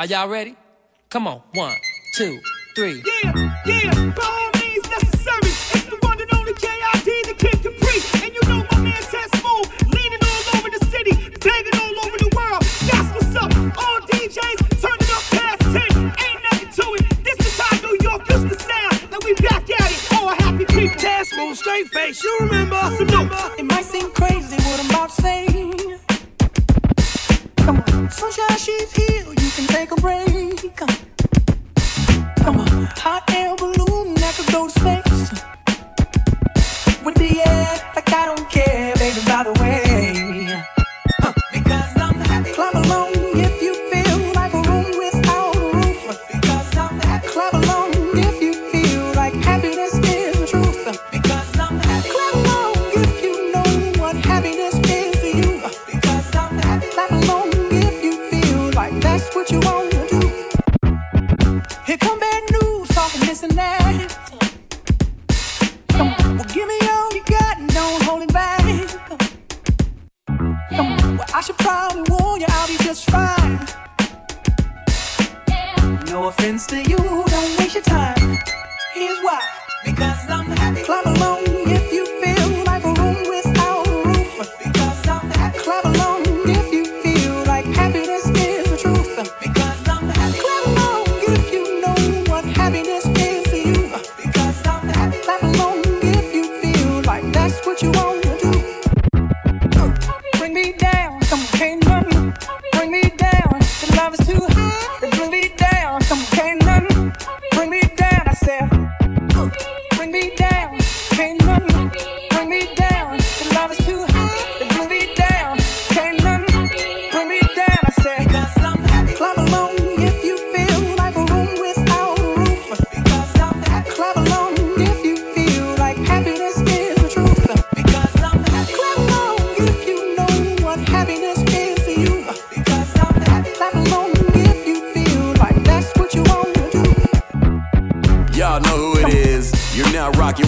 Are y'all ready? Come on, one, two, three. Yeah, yeah, by all means necessary. It's the one and only KID, the Kid Capri. And you know my man said smooth, leaning all over the city, banging all over the world. That's what's up. All DJs, turn it up past 10. Ain't nothing to it. This is how New York used to sound. Now we back at it. All happy people. Taz Smooth, straight face, you remember? Salute. It might seem crazy what I'm about to say. Come on, sunshine, she's here. Can take a break.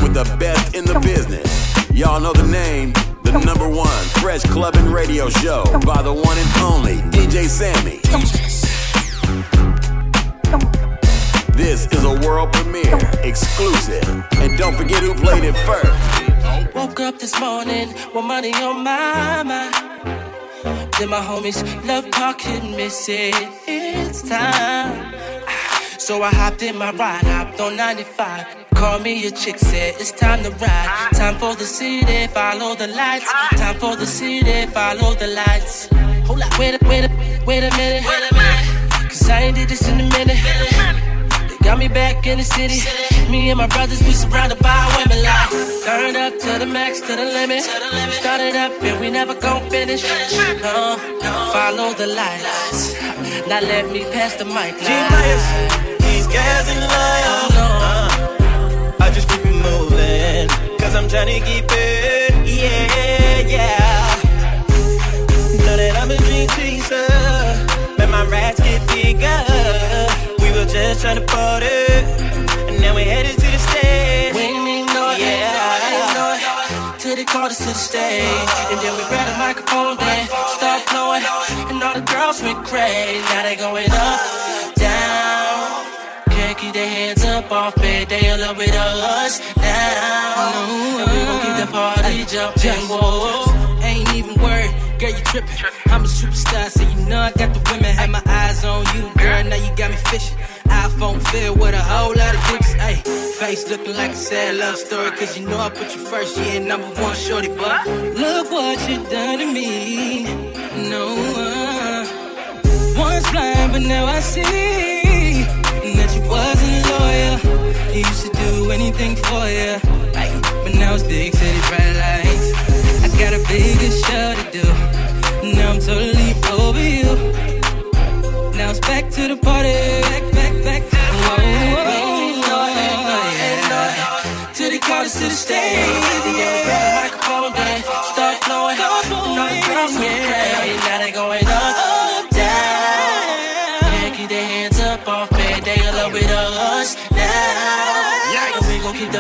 With the best in the show by the one and only DJ Sammy. This is a world premiere, exclusive. And don't forget who played it first. Woke up this morning with money on my mind. Then my homies love talking, miss it. It's time. Ah, So I hopped in my ride, hopped on 95. Called me a chick, said it's time to ride. Time for the city, follow the lights. Time for the city, follow the lights. Hold up, wait a, wait a, wait a minute. Wait a minute. Cause I ain't did this in a minute. They got me back in the city. Me and my brothers, we surrounded by women like Turned up to the max, to the limit. Started up and we never gon' finish. No, follow the lights. Now let me pass the mic. G-Players, these guys in line. I'm trying to keep it. Yeah, yeah. Know that I'm a dream chaser, but my rats get bigger. We were just trying to party, and now we're headed to the stage. We ain't it, Yeah. ain't know it. Till they called us to the stage. And then we grabbed a microphone, then start blowing. And all the girls went crazy. Now they going up, keep their hands up off it. They in love with us now. And we gon' keep the party jumping. Whoa. Ain't even worried, girl, you tripping. I'm a superstar, so you know I got the women. Had my eyes on you, girl, now you got me fishing. iPhone filled with a whole lot of dicks. Ayy, face looking like a sad love story, cause you know I put you first. Yeah, number one, shorty, but look what you done to me. No, uh, once blind, but now I see You used to do anything for you, but now it's big city bright lights. I got a bigger show to do. Now I'm totally over you. Now it's back to the party. Back, back, back to the party. yeah. Till they called us to the stage. Yeah, grab the microphone, then start blowing. And all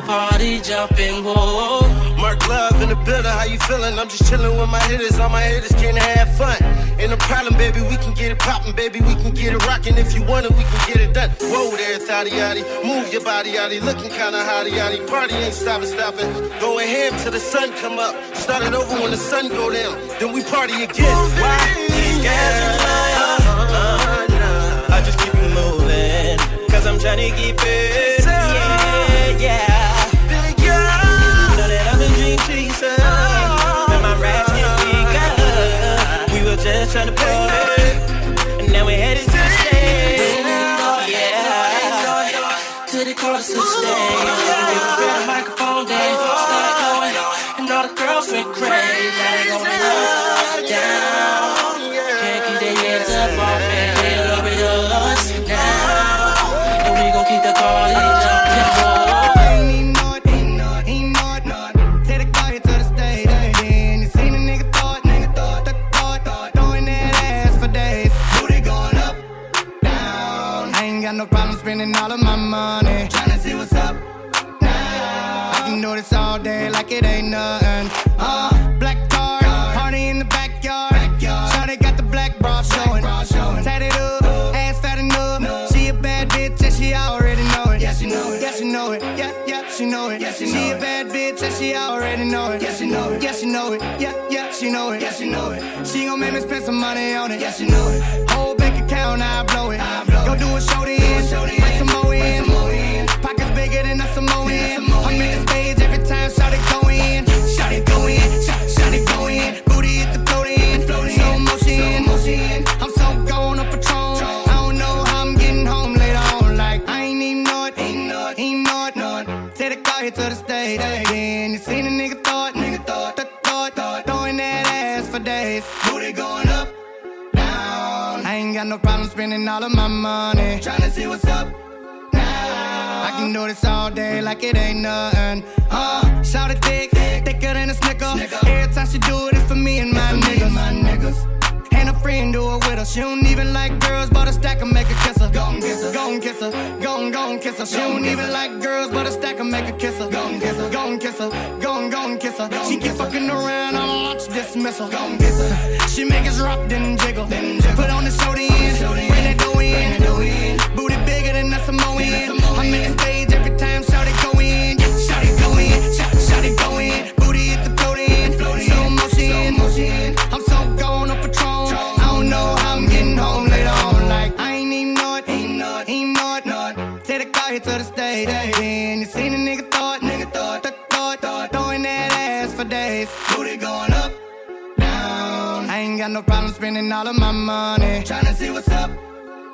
the party jumping, whoa. Mark Love in the building, how you feeling? I'm just chilling with my hitters. All my hitters can have fun. Ain't no problem, baby. We can get it poppin', baby. We can get it rockin'. If you want it, we can get it done. Whoa there, thotty yaddy. Move your body yaddy. Looking kinda hotty yaddy. Party ain't stopping, stopping. Going ham till the sun come up. Start it over when the sun go down. Then we party again. Why? These guys are lying. Uh, uh, uh, I just keep it moving. Cause I'm trying to keep it. Yeah, yeah. We trying to party. And now we're headed all of my money. Tryna see what's up now. I can do this all day like it ain't nothing. Uh, black car, party in the backyard. Shawty got the black bra showing. Tatted up, ass fat enough. No. She a bad bitch and she already know it. Yeah, she know it. Yeah, she know it. Yeah, yeah, she know it. Yeah, she, she a bad bitch and she already know it. Yeah, she know it. Yeah, she know it. Yeah, yeah, she know it. Yeah, she know it. She gon' make me spend some money on it. Yeah, she know it. Whole account, I blow it. Go do a show then, bring some more in. Pockets bigger than a Samoan. I'm in the stage every time, shout it go in. Shout it go in. Shout, shout it go in. Booty hit the float in. Slow motion. I'm so spending all of my money. Tryna see what's up. Now. I can do this all day like it ain't nothing. Uh, shout it thick, thick, thicker than a snicker. Every time she do it, it's for me and friend do it with her. She don't even like girls, but a stack and make her kiss her. Gon' kiss her, gon' kiss her, gon' gon' kiss her. She don't even like girls, but a stack and make her kiss her. Gon' kiss her, gon' kiss her, gon' gon' kiss her. She keep fucking around, I'ma launch dismissal. Gon' kiss her. She make us rock, then jiggle. Put on the show then, bring that dough in. Booty bigger than a Samoan. All of my money. Tryna see what's up.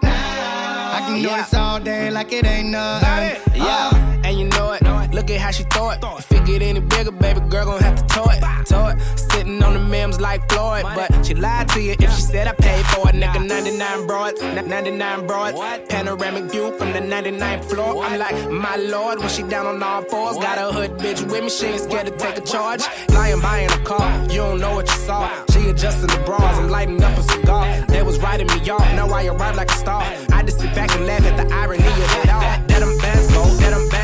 Now. I can do this all day like it ain't nothing. Yeah, uh, and you know it. Look at how she throw it. Get any bigger, baby girl gon' have to tow it. Tow it. Sitting on the memes like Floyd, but she lied to you if she said I paid for it. Nigga, 99 broads, n- 99 broads. Panoramic view from the 99th floor. I'm like, my lord, when she down on all fours, got a hood bitch with me. She ain't scared to take a charge. Lying buying a car, you don't know what you saw. She adjusting the bras, I'm lighting up a cigar. They was writing me off, now I arrive like a star. I just sit back and laugh at the irony of it all. That bands go, that go.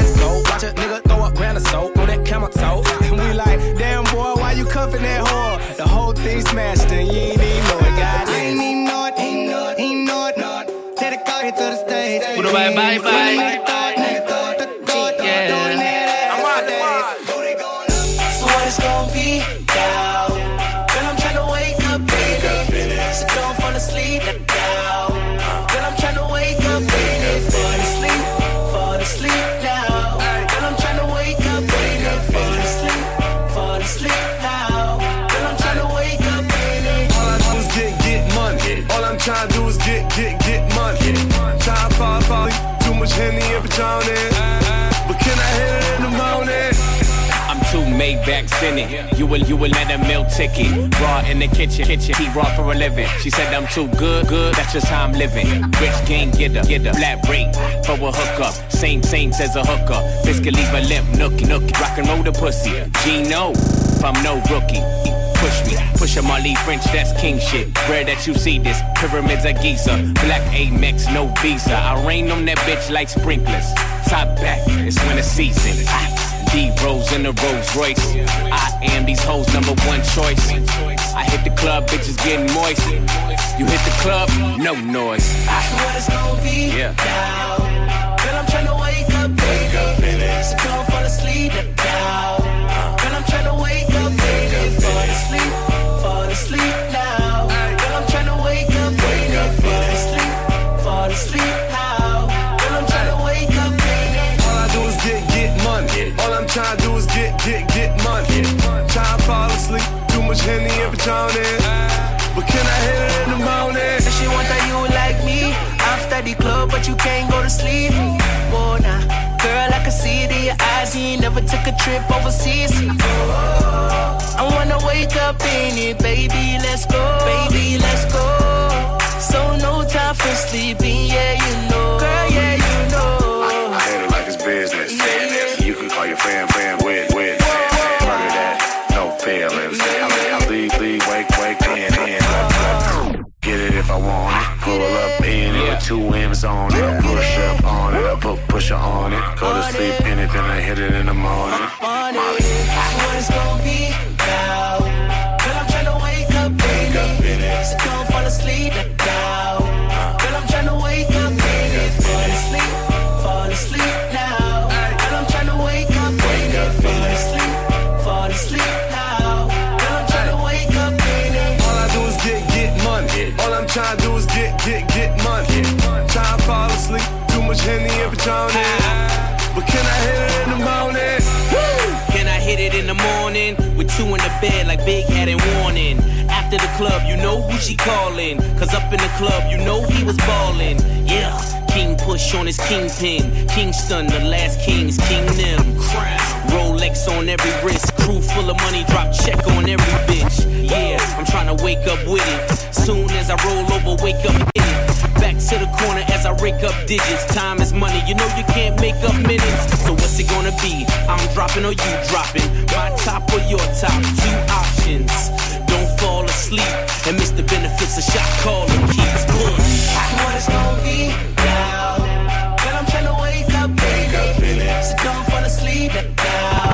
Watch a nigga throw up grand of soap on that camel toe. And we like, damn boy, why you cuffing that whore? The whole thing smashed and you ain't even know it, God. I ain't even know it, ain't know it, ain't know it, know it. Take the car here to the stage. Well, bye, bye, bye. Maybachs in it. You will, you will let a meal ticket. Raw in the kitchen, kitchen. He raw for a living. She said I'm too good, good. That's just how I'm living. Rich gang getter, get a flat rate for a hookup. Same, same as a hooker. Biscuit leave a limp, nookie, nookie. Rock and roll the pussy. Gino, if I'm no rookie. push me. Push a Marley French, that's king shit. Rare that you see this. Pyramids of Giza. Black Amex, no visa. I rain on that bitch like sprinklers. Top back, it's winter season. D Rose in the Rolls Royce. I am these hoes' number one choice. I hit the club, bitches getting moist. You hit the club, no noise. That's what it's gonna be Yeah. now. Girl, I'm tryna wake up, baby. So don't fall asleep now. Uh. Girl, I'm tryna wake up, baby. Fall asleep, fall asleep trying to do is get, get, get money. Try to fall asleep. Too much Henny and Patron But can I hit it in the morning? Say she want that you like me after the club, but you can't go to sleep. Oh, nah. Girl, I can see it in your eyes. You ain't never took a trip overseas. I wanna wake up in it, baby. Let's go, baby. Let's go. So no time for sleeping, yeah, you know. Girl, yeah, you know. I hit it like it's business. You can call your fam, fam, with, with. Murder that, no feelings. Leave, leave, wake, wake, in, in. Get it if I want it. Pull up in it with two M's on it. Push up on it, I put pusher on it. Go to sleep in it, then I hit it in the morning. on it. That's what it's gonna be now. Girl, I'm tryna wake up, baby. So don't fall asleep now. Girl, I'm tryna wake up, baby. Fall asleep, fall asleep trying to do is get, get, get money. Try to fall asleep. Too much Henny and Patron But can I hit it in the morning? Can I hit it in the morning? With two in the bed like Big had and warning. After the club, you know who she calling. Cause up in the club, you know he was ballin'. Yeah, King push on his kingpin. Kingston, the last king's King Nim. Rolex on every wrist. Crew full of money, drop check on every bitch. Yeah, I'm trying to wake up with it. Soon as I roll over, wake up hit it. Back to the corner as I rake up digits. Time is money, you know you can't make up minutes. So what's it gonna be? I'm dropping or you dropping? My top or your top? Two options. Don't fall asleep and miss the benefits of shot calling. Keeps push. What it's gonna be now. I'm tryna wake up, baby. So don't fall asleep now.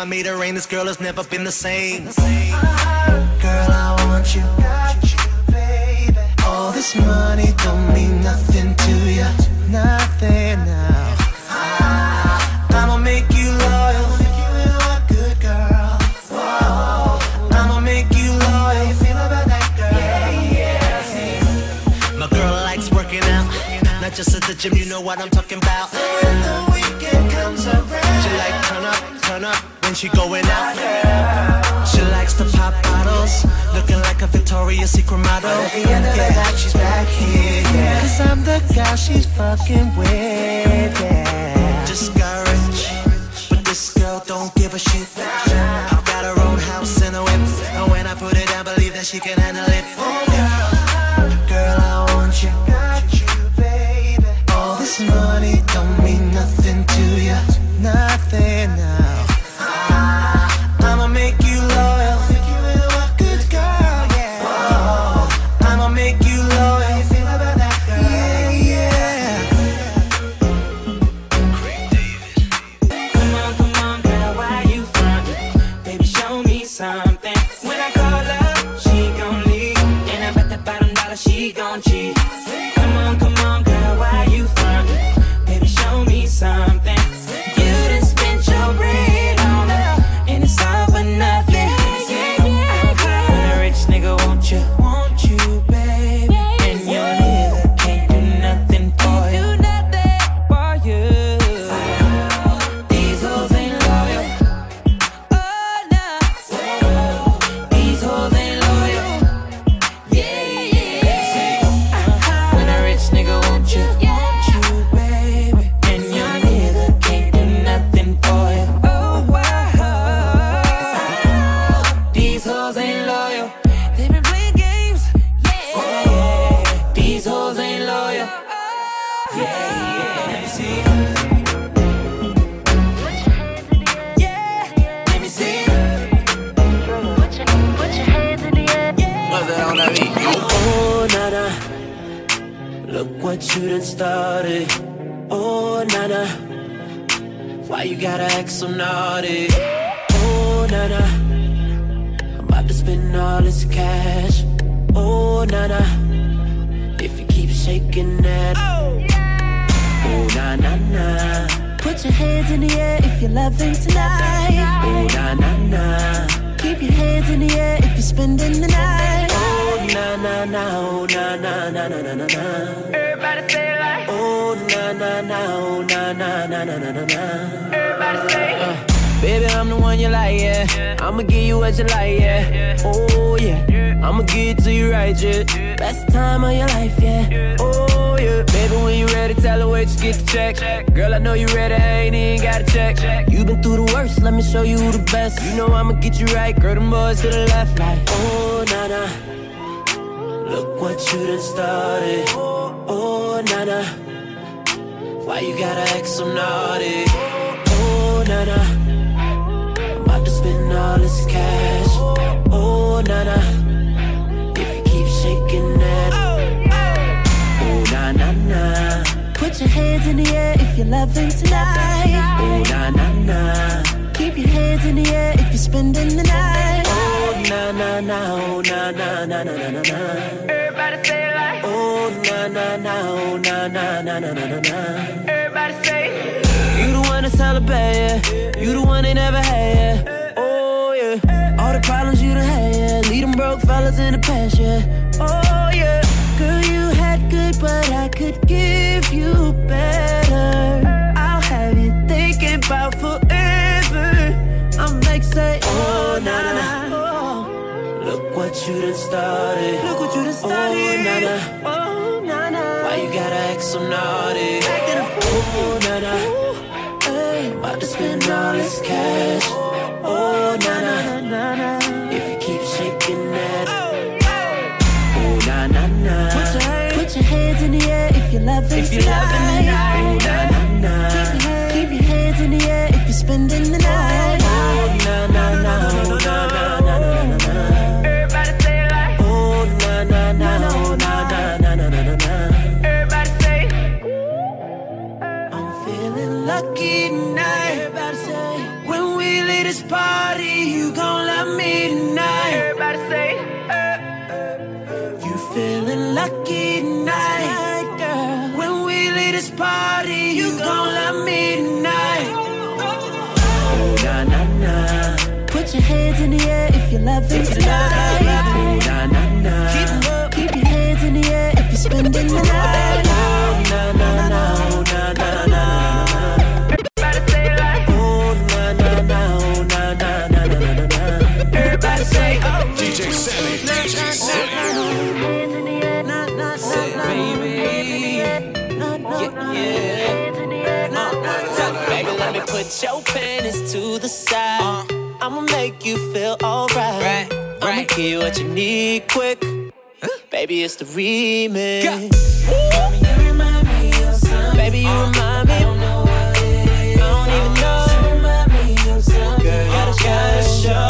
I made her rain, this girl has never been the same. Girl, I want you. All this money don't mean nothing to you, nothing now. I'ma make you loyal. Just at the gym, you know what I'm talking about fucking way. I'ma give you what you like, yeah. Oh, yeah. I'ma give it to you right, yeah. Best time of your life, yeah. Oh, yeah. Baby, when you ready, tell her where you get the check. Girl, I know you ready, I ain't even got to check. You been through the worst, let me show you the best. You know I'ma get you right, girl, them boys to the left, like, oh, nana. Look what you done started. Oh, nana. Why you gotta act so naughty? Oh, nana? About to spend all this cash. Oh, na na. If you keep shaking that. Oh, na na na. Put your hands in the air if you're loving tonight. Oh, na na na. Keep your hands in the air if you're spending the night. Oh, na na na. Oh, na na na na na na. Everybody say it like. Oh, na na na. Oh, na na na na na na. Everybody say you the one to celebrate, yeah. You the one they never had, yeah. Oh yeah. All the problems you done had, yeah. Lead them broke fellas in the past, yeah. Oh yeah. Girl, you had good, but I could give you better. I'll have you thinking about forever. I'm like say, oh na na na. Look what you done started. Look what you done started. Oh na na. Oh na na. Why you gotta act so naughty? About to spend all this cash. Oh na na na na. If you keep shaking that. Oh na na na. Put your, hands, put your hands in the air if you're loving if you're loving the night. Oh na na na. Keep your, hands, keep your hands in the air if you're spending the night. Oh na na na. Oh na na na na na na. Everybody say it like. Oh na na na. Oh na na na na na na na. Everybody say. I'm feeling lucky tonight. This party, you gon' love me tonight. Everybody say. Eh, eh, eh. You feeling lucky tonight, girl. When we leave this party, you gon' love me tonight. Oh na na na. Put your hands in the air if you're loving tonight. Oh na na na. Keep, keep your hands in the air if you're spending the night. Put your panties to the side. I'ma make you feel alright. I'ma give you what you need quick. Baby, it's the remix. Baby, you remind me. I don't even know. Girl, you gotta show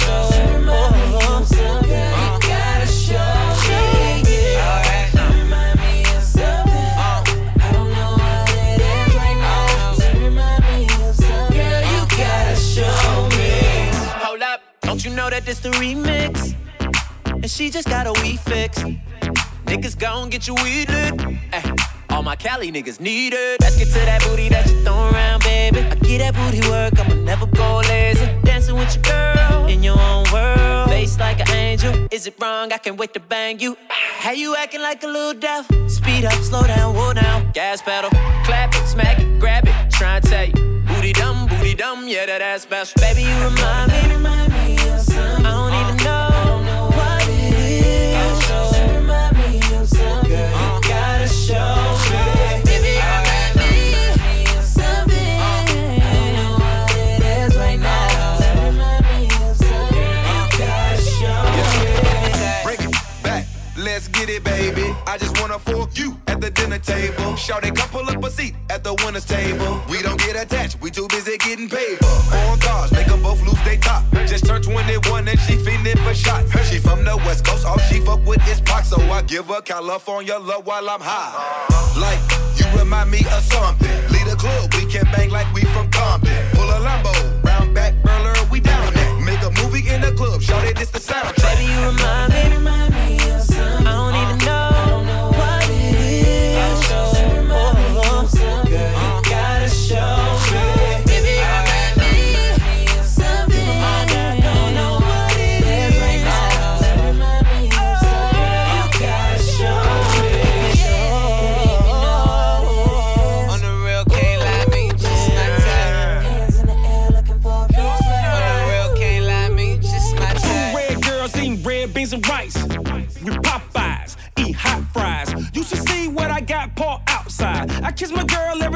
is. So, you gotta show me. Remind me of something. I don't know what it is right now. Remind me of something. You gotta show me. Hold up, don't you know that this the remix? And she just got a wee fix. Niggas gon' get you weed lit. Ay, all my Cali niggas need it. Let's get to that booty that you throw around, baby. I get that booty work, I'ma never go lazy. Dancing with your girl in your own world. Face like an angel. Is it wrong? I can't wait to bang you. How you acting like a little devil? Speed up, slow down, whoa down. Gas pedal, clap it, smack it, grab it. Try and tell you. Booty dumb, booty dumb, yeah, that ass special. Baby, you remind me. Remind me baby. I just wanna fork you at the dinner table. Shout it, come pull up a seat at the winner's table. We don't get attached, we too busy getting paid. Four cars, make them both lose they top. Just turned 21 and she feeling for shots. She from the West Coast, all she fuck with is Pac, so I give her California love while I'm high. Like, you remind me of something. Lead a club, we can bang like we from Compton. Pull a Lambo, round back, burler, we down there. Make a movie in the club, shout it, this the soundtrack. Baby, you remind me.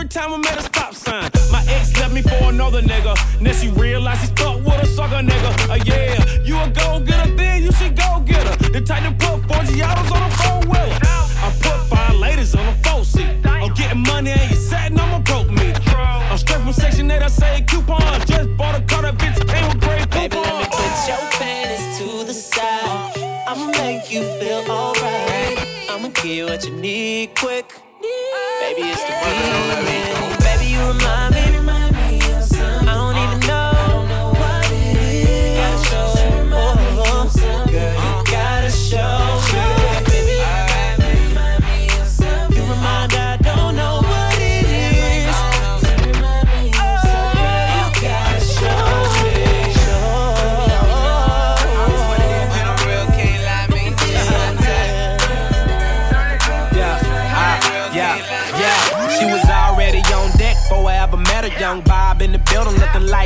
Every time I'm at a stop sign. My ex left me for another nigga. Now she realize he stuck with a sucker nigga. Uh, yeah,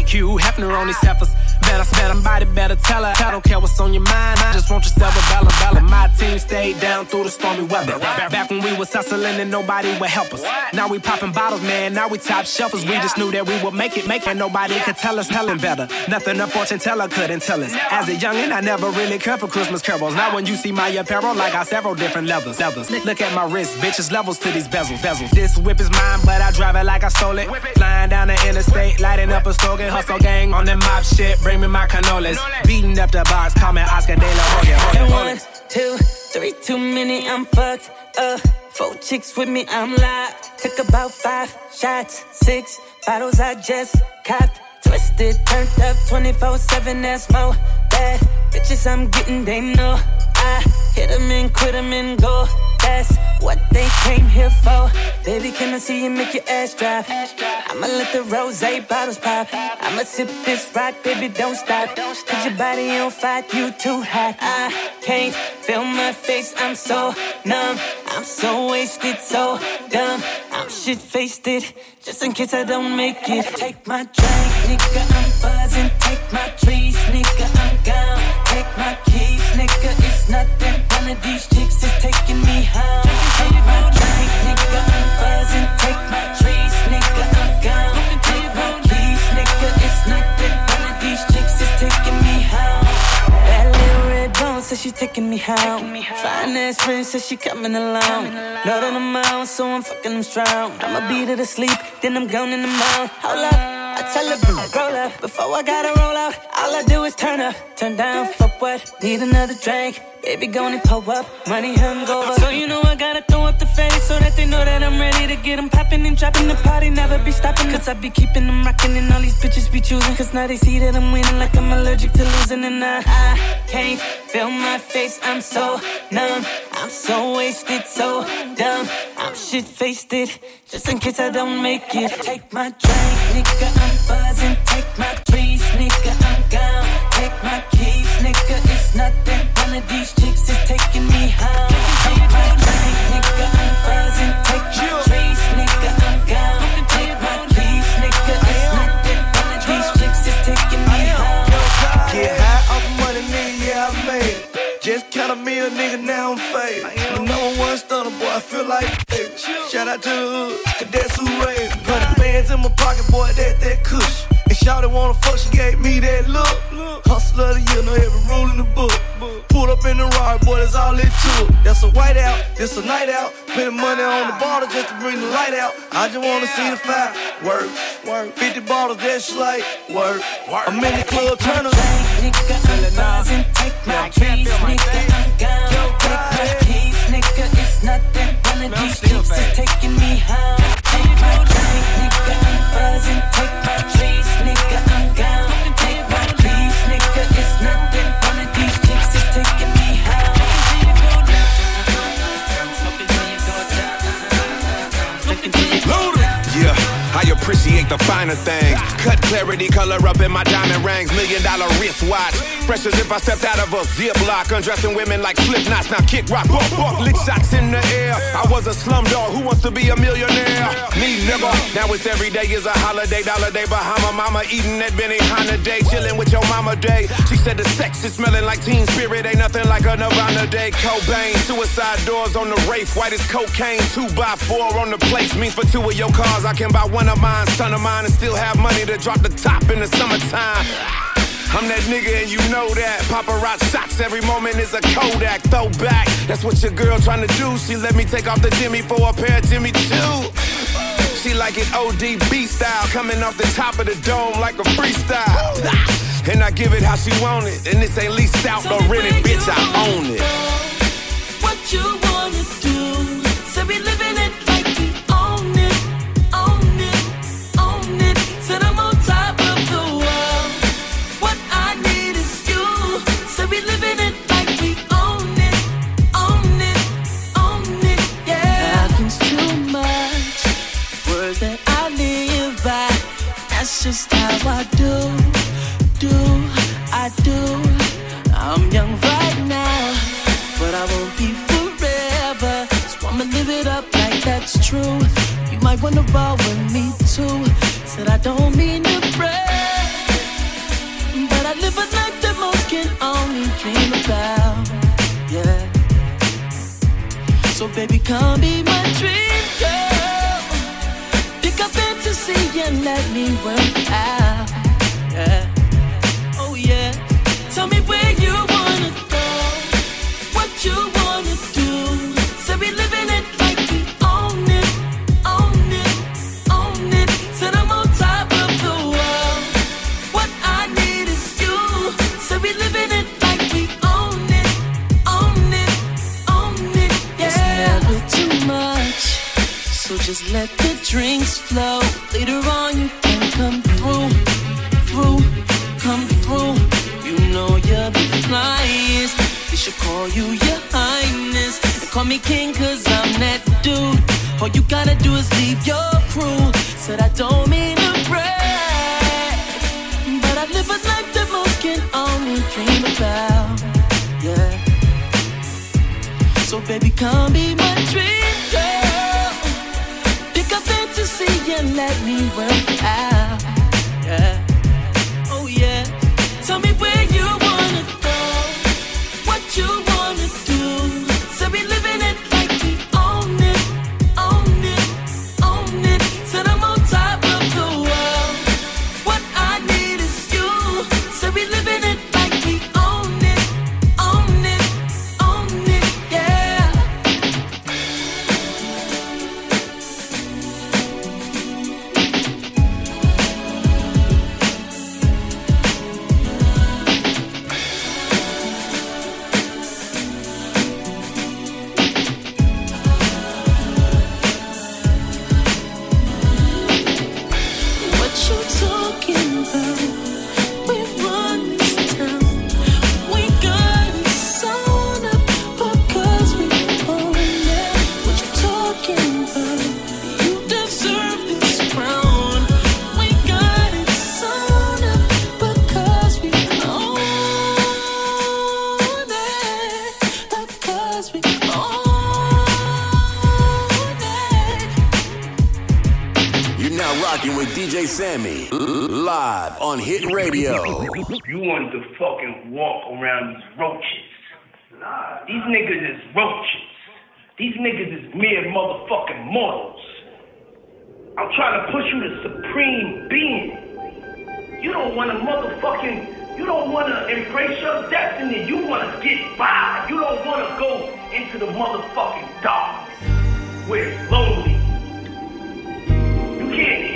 Hugh Hefner on his heifers. Better spell somebody, better tell her. I don't care what's on your mind. I just want yourself a Bella Bella. My team stayed down through the stormy weather. Back when we was hustling and nobody would help us. Now we popping bottles, man. Now we top shelfers. We just knew that we would make it, make it. Nobody could tell us telling better. Nothing a fortune teller couldn't tell us. As a youngin', I never really cared for Christmas carols. Now when you see my apparel, I got several different levels. levels. Look at my wrist, bitches levels to these bezels. bezels. This whip is mine, but I drive it like I stole it. Flying down the interstate, lighting up a slogan. Hustle gang on that mob shit. Bring me my cannolis. Beating up the call me Oscar De La Hoya. Hoya, one, two, three, too many, I'm fucked up. Four chicks with me, I'm live. Took about five shots, six bottles I just copped. Twisted, turned up 24 7, that's more bad. Bitches I'm getting, they know. I hit them and quit them and go. That's what they came here for. Baby, can I see you make your ass drop? I'ma let the rose bottles pop. I'ma sip this rock, baby, don't stop. Cause your body on fire, you too hot. I can't feel my face, I'm so numb. I'm so wasted, so dumb. I'm shit faced it, just in case I don't make it. Take my drink, nigga, I'm buzzing. Take my trees, nigga, I'm gone. Take my keys, nigga, it's nothing. One of these chicks is taking me home. Take my drink, nigga, I'm buzzing. Take my trees, nigga, I'm gone. Take my keys, nigga, it's nothing. One of these chicks is taking me home. That little red bone says she taking me home. Fine ass friend says she coming along. Load on the mouth, so I'm fucking them strong. I'ma beat her to sleep, then I'm gone in the mouth. Hold up. I tell her, roll up. Before I gotta roll out, all I do is turn up. Turn down for what? Need another drink. Baby, gonna pull up. Money hungover. So you know I gotta throw up the face so that they know that I'm ready to get them popping and dropping the party. Never be stopping. Cause I be keeping them rocking and all these bitches be choosing. Cause now they see that I'm winning like I'm allergic to losing. And I, I can't feel my face. I'm so numb. I'm so wasted, so dumb. I'm shit faced it. Just in case I don't make it. Take my drink, nigga. I'm buzzing. Take my trees, nigga. I'm gone. Take my keys, nigga. It's nothing. One of these chicks is taking me home. Take my drink, nigga. I'm buzzing. Take my trees, nigga. I'm gone. Take my keys, nigga. It's nothing. One of these chicks is taking me home. Get high off the money, nigga, yeah, I made it. Just count a meal, nigga, now I'm faded. The number one stunner, boy, I feel like it. Shout out to the that's who raised me. Hundred bands in my pocket, boy, that that kush. And Shawty wanna fuck, she gave me that look. Hustler of the year, know every rule in the book. Pulled up in the ride, boy, that's all it took. That's a white out, this a night out. Spending money on the bottle just to bring the light out. I just wanna see the fire. Work, work. 50 bottles, just like work. work. I'm in the club, turn up. Nigga, I'm buzzing. Take my keys, nigga. I'm gone. Take my keys, nigga. It's nothing. One of these chicks is taking me home. Appreciate the finer things. Cut clarity, color up in my diamond rings. Million dollar wristwatch. Fresh as if I stepped out of a ziplock. Undressing women like slip knots. Now kick rock, buck, buck, lick shots in the air. I was a slum dog who wants to be a millionaire. Me never. Now it's every day is a holiday, dollar day, Bahama mama eating that Benny day, chilling with your mama day. She said the sex is smelling like teen spirit, ain't nothing like a Nirvana day. Cobain, suicide doors on the Wraith, white as cocaine, two by four on the place. Means for two of your cars, I can buy one of mine, son of mine, and still have money to drop the top in the summertime. I'm that nigga and you know that. Paparazzi shots every moment is a Kodak throwback. That's what your girl trying to do. She let me take off the Jimmy for a pair of Jimmy Choo. She like it ODB style, coming off the top of the dome like a freestyle. And I give it how she want it. And this ain't leased out or rented, bitch, I own it. What you fucking walk around these roaches. These niggas is roaches. These niggas is mere motherfucking mortals. I'm trying to push you to supreme being. You don't want to motherfucking, you don't want to embrace your destiny. You want to get by. You don't want to go into the motherfucking dark where it's lonely. You can't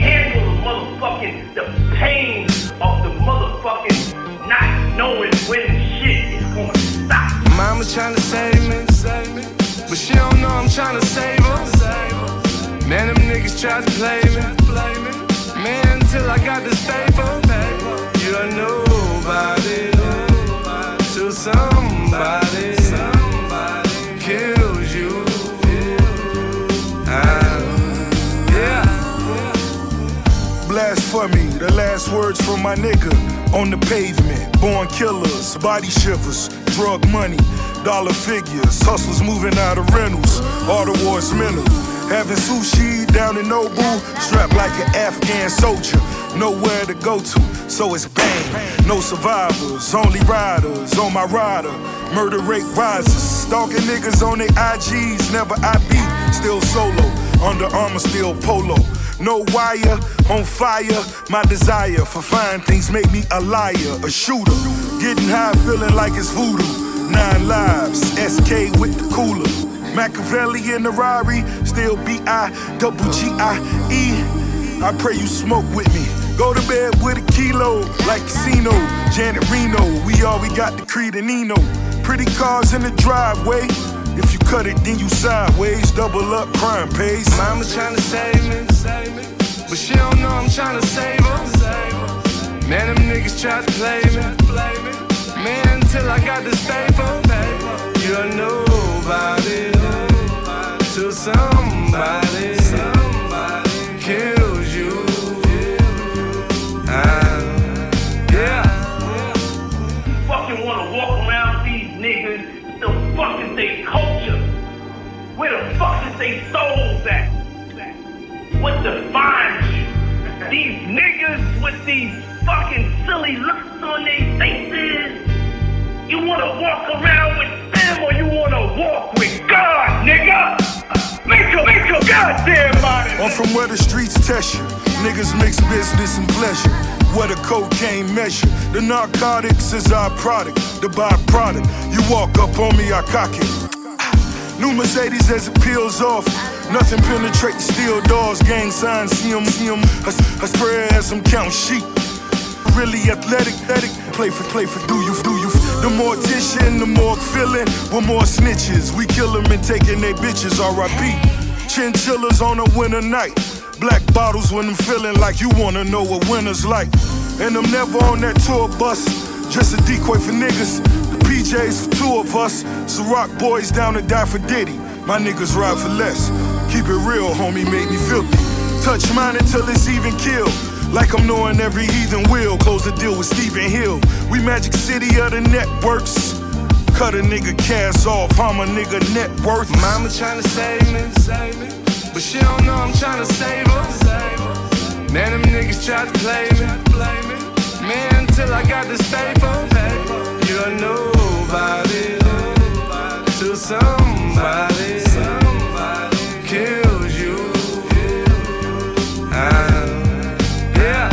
motherfucking, the pain of the motherfucking not knowing when shit is gonna stop. Mama tryna save me, but she don't know I'm tryna save her. Man, them niggas try to play me. Man, until I got this paper, you're nobody till somebody Blasphemy, the last words from my nigga on the pavement. Born killers, body shivers, drug money, dollar figures, hustlers moving out of rentals, all the war's mental. Having sushi down in Nobu, strapped like an Afghan soldier, nowhere to go to, so it's bang. No survivors, only riders on my rider. Murder rate rises, stalking niggas on their IGs, never IB, still solo, under armor, still polo. No wire, on fire. My desire for fine things make me a liar, a shooter. Getting high, feeling like it's voodoo. Nine lives, SK with the cooler. Machiavelli in the Rari, still B I double G I E. I pray you smoke with me. Go to bed with a kilo, like casino. Janet Reno, we all we got the Creed and. Pretty cars in the driveway. If you cut it, then you sideways. Double up, crime pays. Mama tryna save me, but she don't know I'm tryna save her. Man, them niggas try to play me. Man, until I got this paper, you're nobody till somebody they souls at? What defines you? These niggas with these fucking silly looks on their faces. You wanna walk around with them or you wanna walk with God, nigga? Make a, make a goddamn mind. I'm from where the streets test you. Niggas mix business and pleasure. Where the cocaine measure. The narcotics is our product, the byproduct. You walk up on me, I cock it. New Mercedes as it peels off. Nothing penetrating steel doors. Gang signs, see 'em, see 'em. I, I spread as some count sheep. Really athletic, athletic. Play for, play for, do you, do you. The mortician, the more feeling. With more snitches. We kill 'em and taking they bitches, RIP. Chinchillas on a winter night. Black bottles when I'm feeling like you wanna know what winter's like. And I'm never on that tour bus. Just a decoy for niggas. The PJs for two of us. So rock boys down to die for Diddy. My niggas ride for less. Keep it real, homie, make me filthy. Touch mine until it's even killed. Like I'm knowing every heathen will. Close the deal with Stephen Hill. We Magic City of the networks. Cut a nigga cash off, I'm a nigga net worth. Mama tryna save me, but she don't know I'm tryna save her. Man, them niggas try to play me. Man, until I got this paper, you're nobody till somebody kills you. Ah, yeah.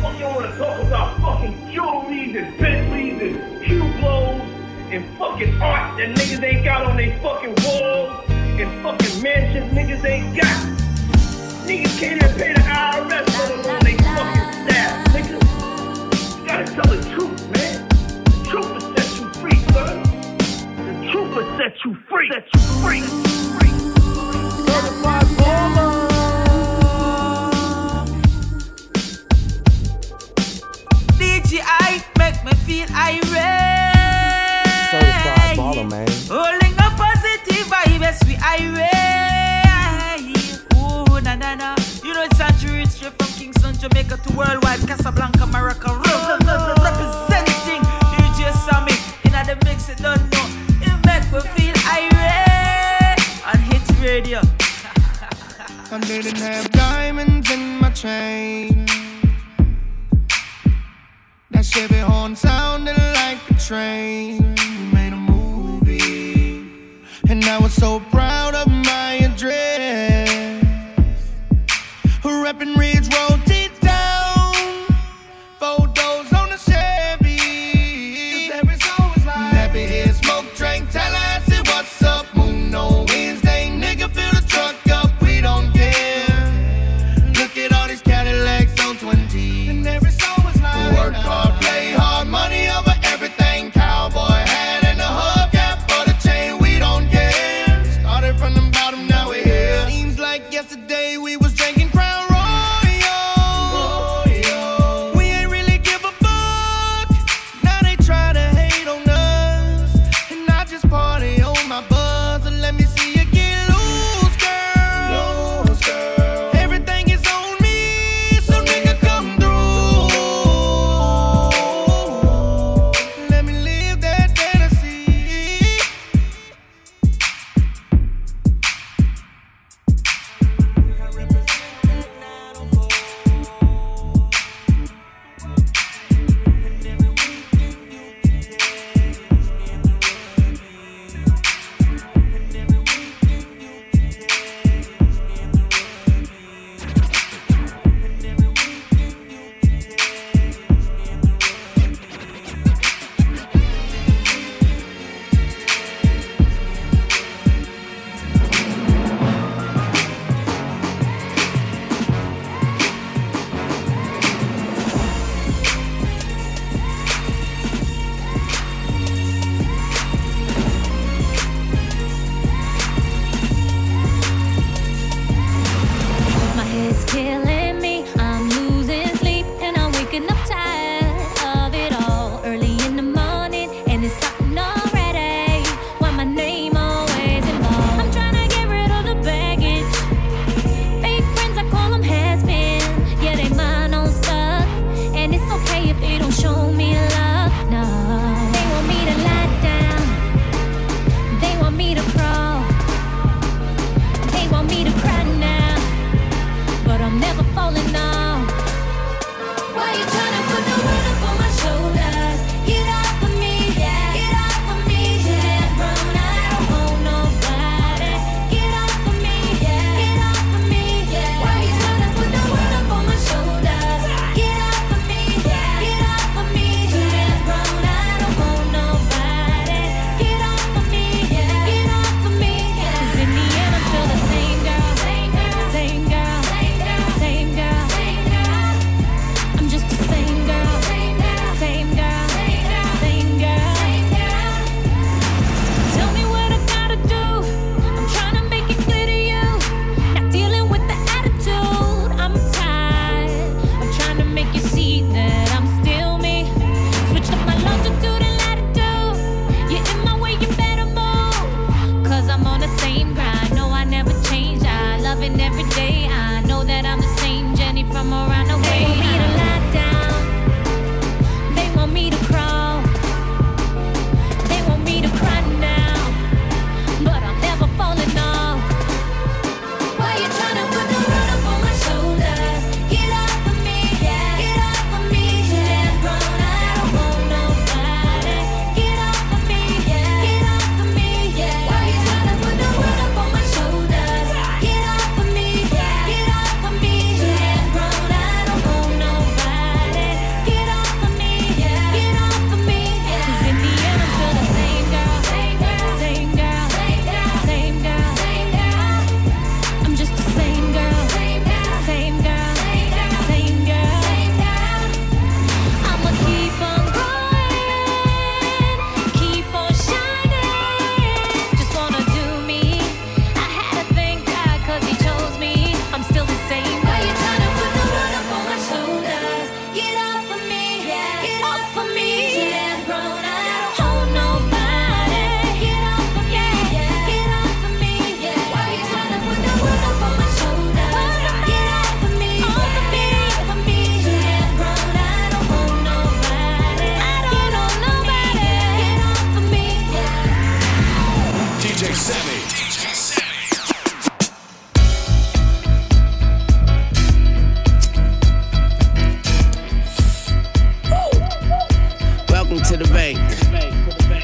Fuck you wanna talk about fucking jewelries and Bentleys and Hublots and fucking art that niggas ain't got on they fucking walls and fucking mansions niggas ain't got. Niggas can't even pay the IRS let alone they fucking staff, nigga. You gotta tell the truth, truth will set you free. Set you free.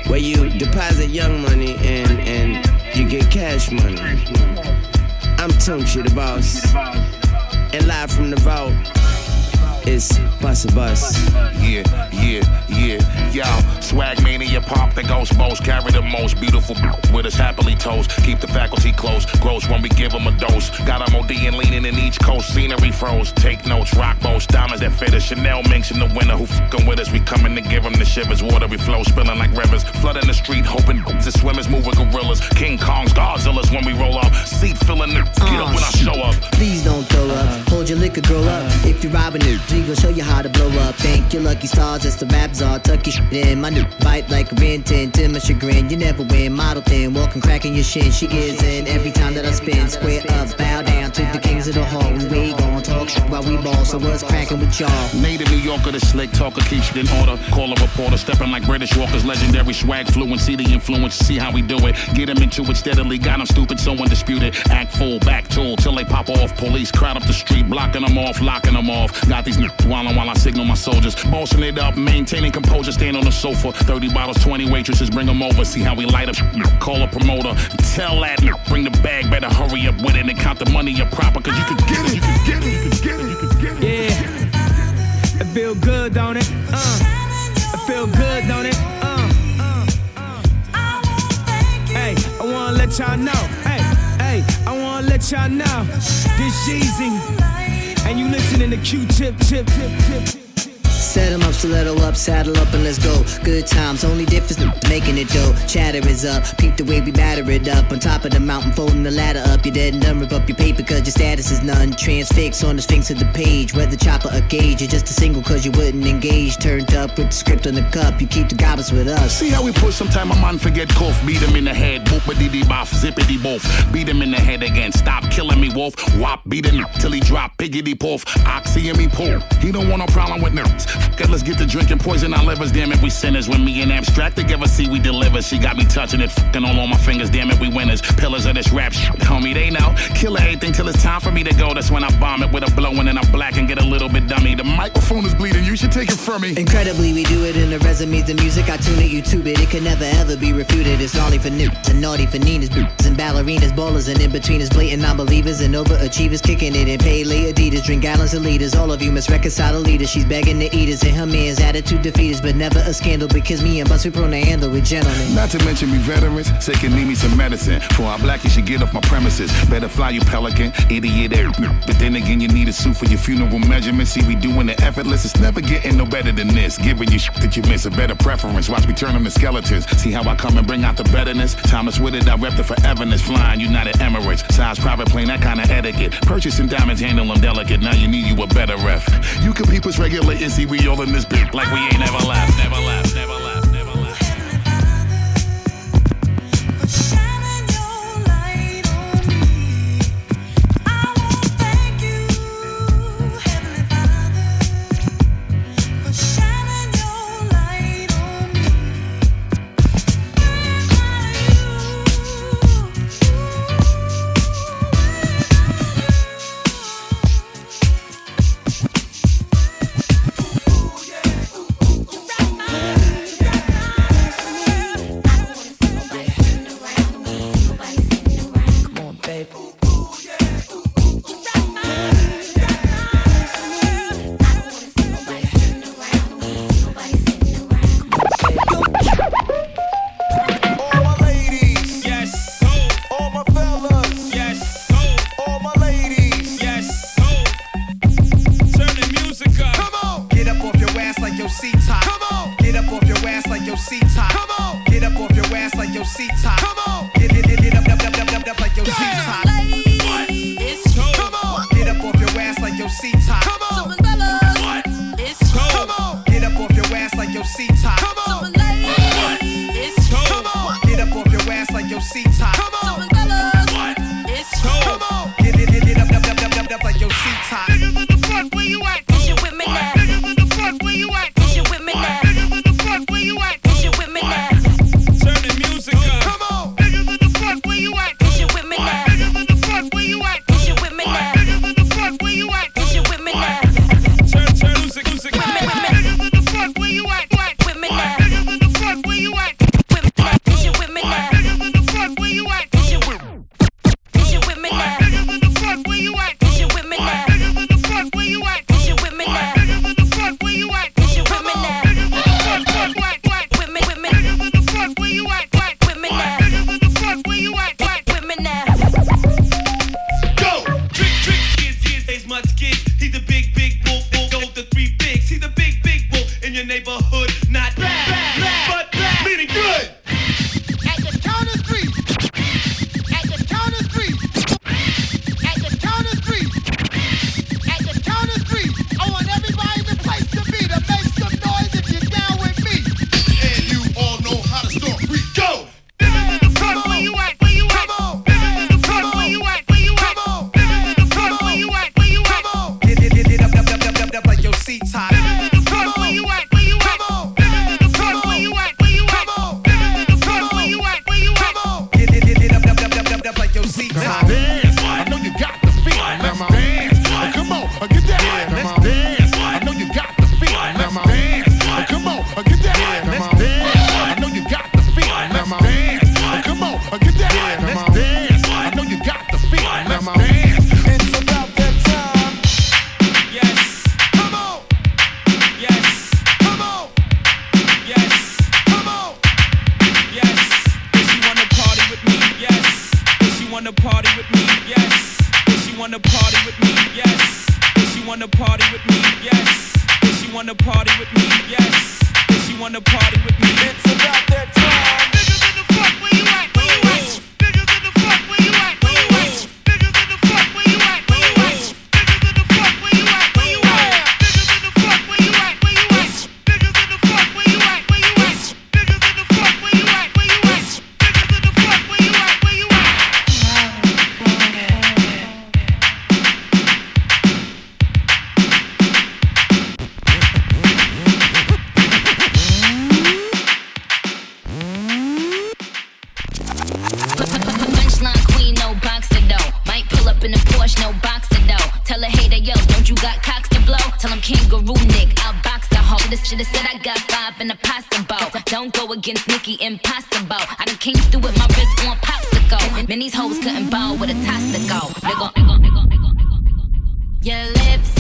Where you deposit young money and and you get cash money. I'm Tunechi, the boss, and live from the vault is Busta Bus. Yeah, yeah, yeah, y'all. Swag mania, pop the ghost most, carry the most beautiful with us happily toast. Keep the faculty close, gross when we give them a dose. Got them OD and leaning in each coast, scenery froze. Take notes, rock boats, diamonds that fit us. Chanel minks in the winter who fucking with us. We coming to give them the shivers. Water we flow, spilling like rivers. Flooding the street, hoping the swimmers move with gorillas. King Kongs, Godzillas when we roll up. Seat filling the get up when I ah, show up. Please don't throw up. Hold your liquor, girl up. If you're robbing it, we gon' show you how to blow up. Thank your lucky stars, it's the rap czar. Tuck your shit in. My new bite like a 10 to my chagrin. You never win. Model thin, walking, cracking your shin. She gives in every time that I spin. Square up, bow down to the kings of the hall. We gon' while we ball. So what's cracking with y'all? Native New Yorker, the slick talker keeps it in order. Call a reporter, stepping like British Walker's legendary swag fluency, the influence, see how we do it. Get him into it steadily, got him stupid, so undisputed. Act full, back tool, till they pop off. Police crowd up the street, blocking them off, locking them off. Got these niggas wildin' while I signal my soldiers. Bossing it up, maintaining composure, stand on the sofa. 30 bottles, 20 waitresses, bring them over, see how we light up. Call a promoter, tell that bring the bag, better hurry up with it and count the money up proper, cause you can get it, you can get it, Yeah. It feel good, don't it? Uh. It feel good, don't it? Uh. Hey, I wanna let y'all know. Hey, hey, I wanna let y'all know. This Jeezy. And you listening to Q-Tip, tip, tip, tip, tip. Set up, stiletto up, saddle up, and let's go. Good times, only difference making it dough. Chatter is up, peep the way we batter it up. On top of the mountain, folding the ladder up. You're dead and done, rip up your paper, cause your status is none. Transfix on the sphinx of the page, whether chopper or gauge. You're just a single cause you wouldn't engage. Turned up with the script on the cup, you keep the goblins with us. See how we push sometime a man forget cough, beat him in the head, boopity dee boff, zippity boff, beat him in the head again, stop killing me, wolf, whop, beat him till he drop, piggity poof, oxy and me pull. He don't want no problem with nerves, Let's get to drinking poison our livers. Damn it, we sinners. When me and abstract together, see we deliver. She got me touching it, fucking all on my fingers. Damn it, we winners. Pillars of this rap shit, homie. They know. Kill anything till it's time for me to go. That's when I bomb it with a blowin' and I black and get a little bit dummy. The microphone is bleeding. You should take it from me. Incredibly, we do it in the resume. The music I tune it, YouTube it. It can never ever be refuted. It's only for newts and naughty for ninas, boots and ballerinas, ballers and in betweeners, blatant non-believers and overachievers, kicking it in pay Adidas, drink gallons of liters. All of you must reconcile a. She's begging to eat eaters and her man's attitude defeaters, but never a scandal because me and my super on the handle with gentlemen. Not to mention we veterans, say can need me some medicine. For our black, you should get off my premises. Better fly you pelican, idiot. But then again, you need a suit for your funeral measurements. See, we doing it effortless. It's never getting no better than this. Giving you that you miss, a better preference. Watch me turn them to skeletons. See how I come and bring out the betterness. Thomas with it, I rep the foreverness. Flying United Emirates, size private plane, that kind of etiquette. Purchasing diamonds, handle them delicate. Now you need you a better ref. You can people's us and see we all in this bitch like we ain't never left, never left, never left. on popsicle. Then these hoes couldn't bow with a tostico. Nigga, nigga, nigga, nigga, nigga, nigga. Your lips.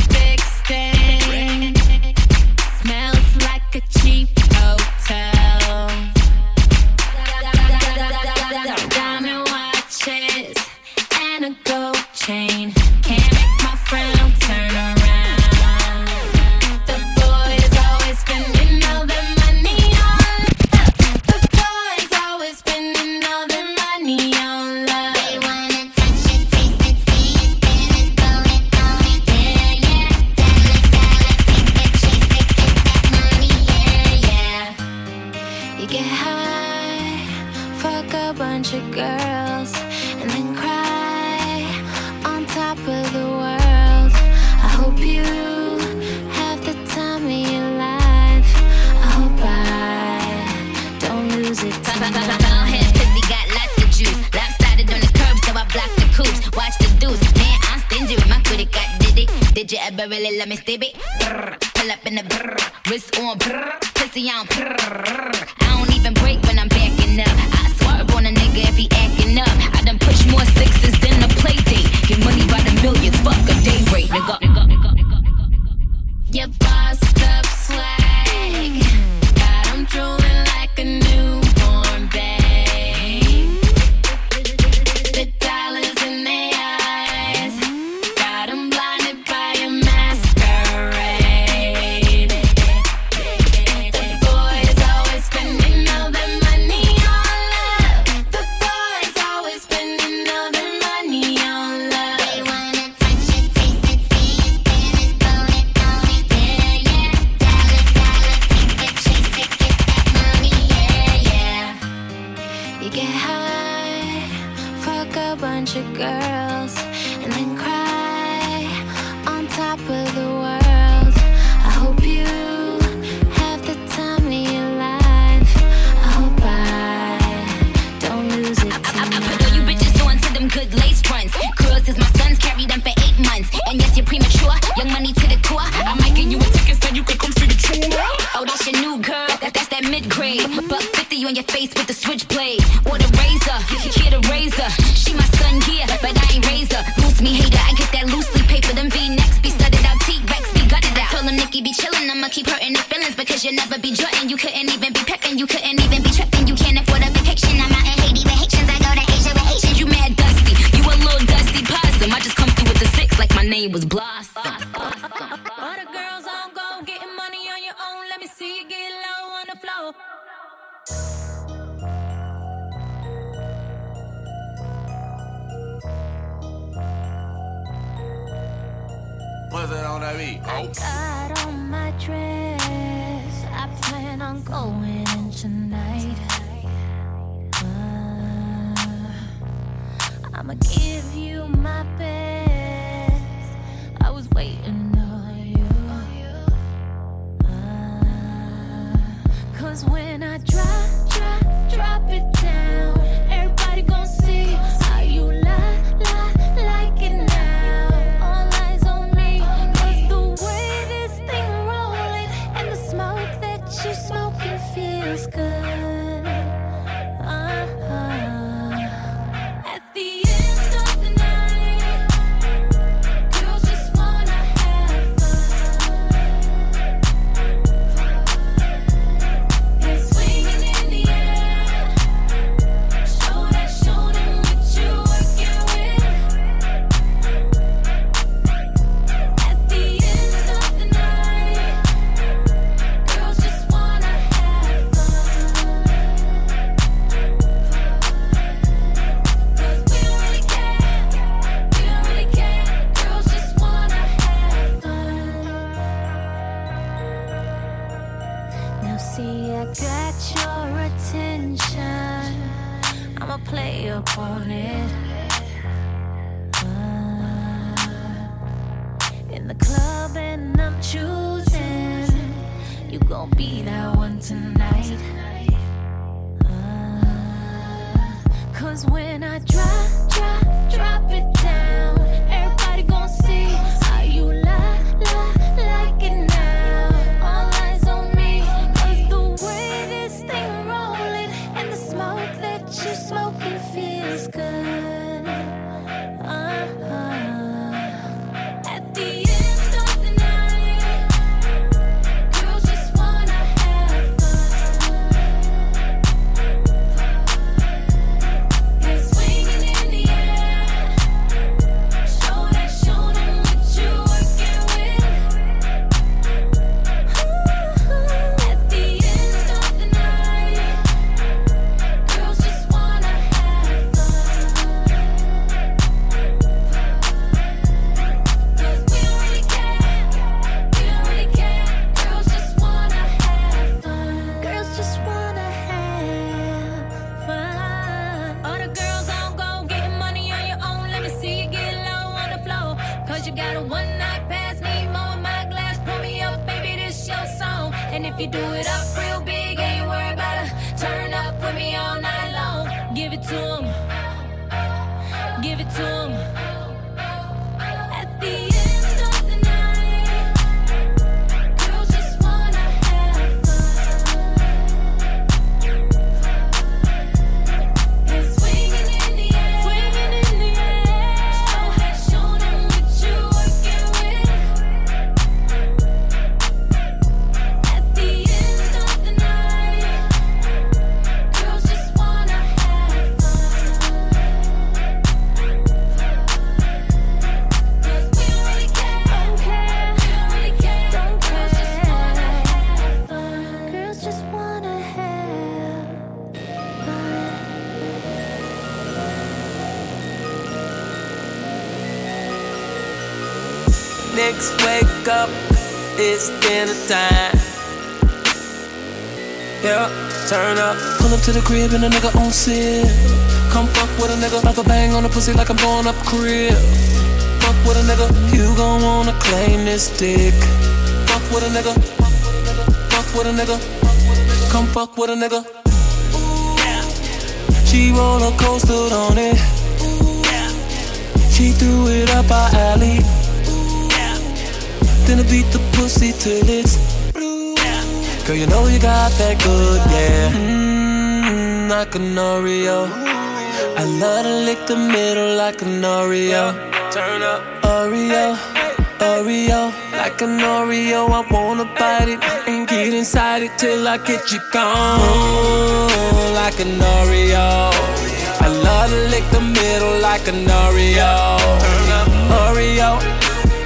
You do it up turn up. Pull up to the crib and a nigga on sit. Come fuck with a nigga like a bang on the pussy like I'm going up crib. Fuck with a nigga, you gon' wanna claim this dick. Fuck with a nigga, fuck with a nigga. Come fuck with a nigga. She roller coastered on it. She threw it up our alley. Then I beat the pussy till it's. Girl, you know you got that good, yeah. Mmm, like an Oreo. I love to lick the middle like an Oreo. Turn up, Oreo, Oreo, like an Oreo. I wanna bite it and get inside it till I get you gone, like an Oreo. I love to lick the middle like an Oreo. Turn up, Oreo.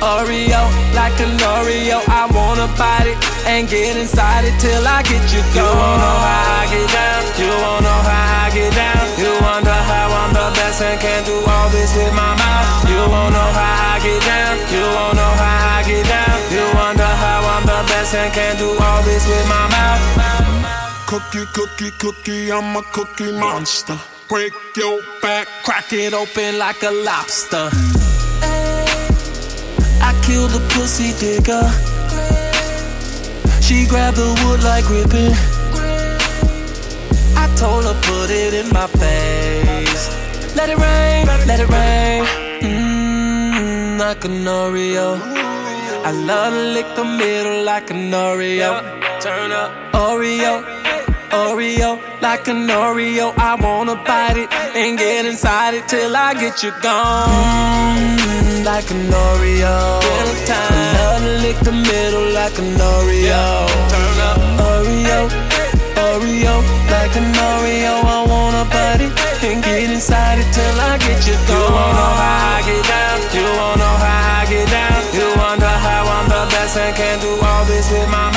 Oreo, like an Oreo. I wanna bite it and get inside it till I get you gone. You wanna know how I get down? You wanna know how I get down? You wonder how I'm the best and can do all this with my mouth. You wanna know how I get down? You wanna know how I get down? You wonder how I'm the best and can do all this with my mouth. Cookie, cookie, cookie, I'm a cookie monster. Break your back, crack it open like a lobster. I killed the pussy digger. She grabbed the wood like ripping. I told her put it in my face. Let it rain, let it rain. Mmm, like an Oreo. I love to lick the middle like an Oreo. Turn up, Oreo. Oreo, like an Oreo. I wanna bite it and get inside it till I get you gone. Mm, like an Oreo. Dinner time. To lick the middle like an Oreo. Yeah, Turn up, Oreo. Oreo, like an Oreo. I wanna bite it and get inside it till I get you gone. You wanna know how I get down? You wanna know how I get down? You wonder how I'm the best and can do all this with my